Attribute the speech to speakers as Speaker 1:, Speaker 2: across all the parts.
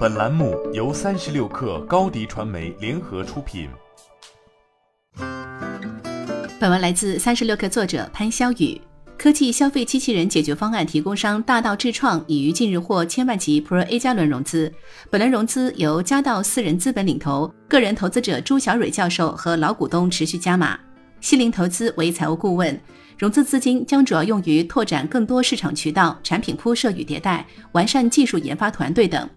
Speaker 1: 本栏目由三十六氪高低传媒联合出品。
Speaker 2: 本文来自三十六氪作者潘潇雨。科技消费机器人解决方案提供商大道智创已于近日获千万级 Pro A 加轮融资，本轮融资由嘉道私人资本领投，个人投资者朱小蕊教授和老股东持续加码。西林投资为财务顾问，融资资金将主要用于拓展更多市场渠道、产品铺设与迭代、完善技术研发团队等。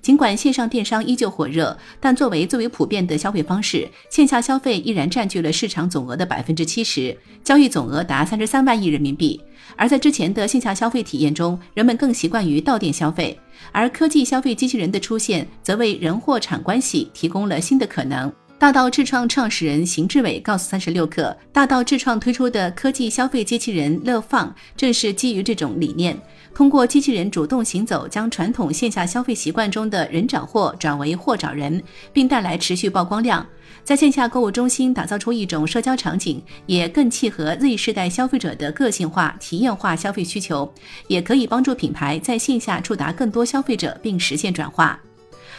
Speaker 2: 尽管线上电商依旧火热，但作为最为普遍的消费方式，线下消费依然占据了市场总额的百分之七十，交易总额达三十三万亿人民币。而在之前的线下消费体验中，人们更习惯于到店消费，而科技消费机器人的出现，则为人货场关系提供了新的可能。大道智创创始人邢志伟告诉三十六氪，大道智创推出的科技消费机器人乐放，正是基于这种理念，通过机器人主动行走，将传统线下消费习惯中的人找货转为货找人，并带来持续曝光量。在线下购物中心打造出一种社交场景，也更契合 Z 世代消费者的个性化、体验化消费需求，也可以帮助品牌在线下触达更多消费者，并实现转化。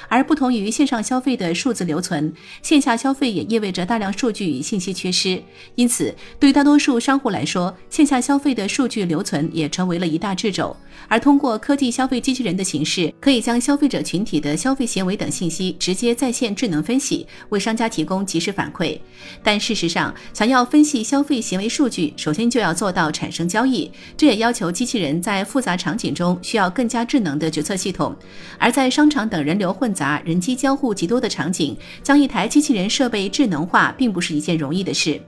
Speaker 2: 而不同于线上消费的数字留存，线下消费也意味着大量数据与信息缺失。因此，对大多数商户来说，线下消费的数据留存也成为了一大掣肘。而通过科技消费机器人的形式，可以将消费者群体的消费行为等信息直接在线智能分析，为商家提供及时反馈。但事实上，想要分析消费行为数据，首先就要做到产生交易，这也要求机器人在复杂场景中需要更加智能的决策系统。而在商场等人流混杂、人机交互极多的场景，将一台机器人设备智能化，并不是一件容易的事。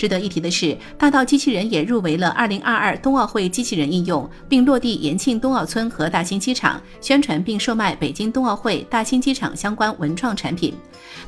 Speaker 2: 值得一提的是，大道机器人也入围了2022冬奥会机器人应用，并落地延庆冬奥村和大兴机场，宣传并售卖北京冬奥会、大兴机场相关文创产品。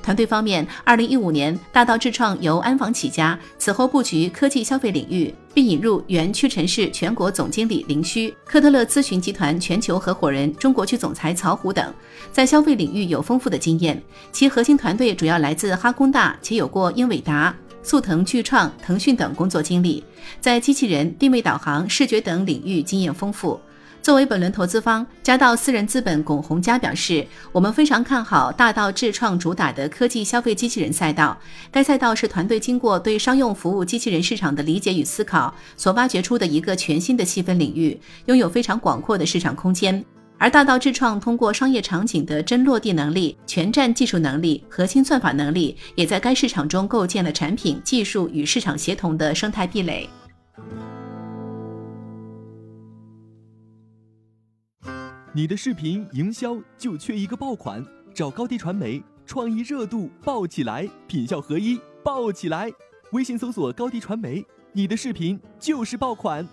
Speaker 2: 团队方面，2015年大道智创由安防起家，此后布局科技消费领域，并引入原屈臣氏全国总经理林虚、科特勒咨询集团全球合伙人、中国区总裁曹虎等，在消费领域有丰富的经验。其核心团队主要来自哈工大，且有过英伟达。速腾、巨创、腾讯等工作经历，在机器人、定位导航、视觉等领域经验丰富。作为本轮投资方，嘉道私人资本龚洪佳表示：“我们非常看好大道智创主打的科技消费机器人赛道。该赛道是团队经过对商用服务机器人市场的理解与思考所挖掘出的一个全新的细分领域，拥有非常广阔的市场空间。”而大道智创通过商业场景的真落地能力、全站技术能力、核心算法能力，也在该市场中构建了产品、技术与市场协同的生态壁垒。
Speaker 3: 你的视频营销就缺一个爆款，找高低传媒，创意热度爆起来，品效合一爆起来。微信搜索高低传媒，你的视频就是爆款。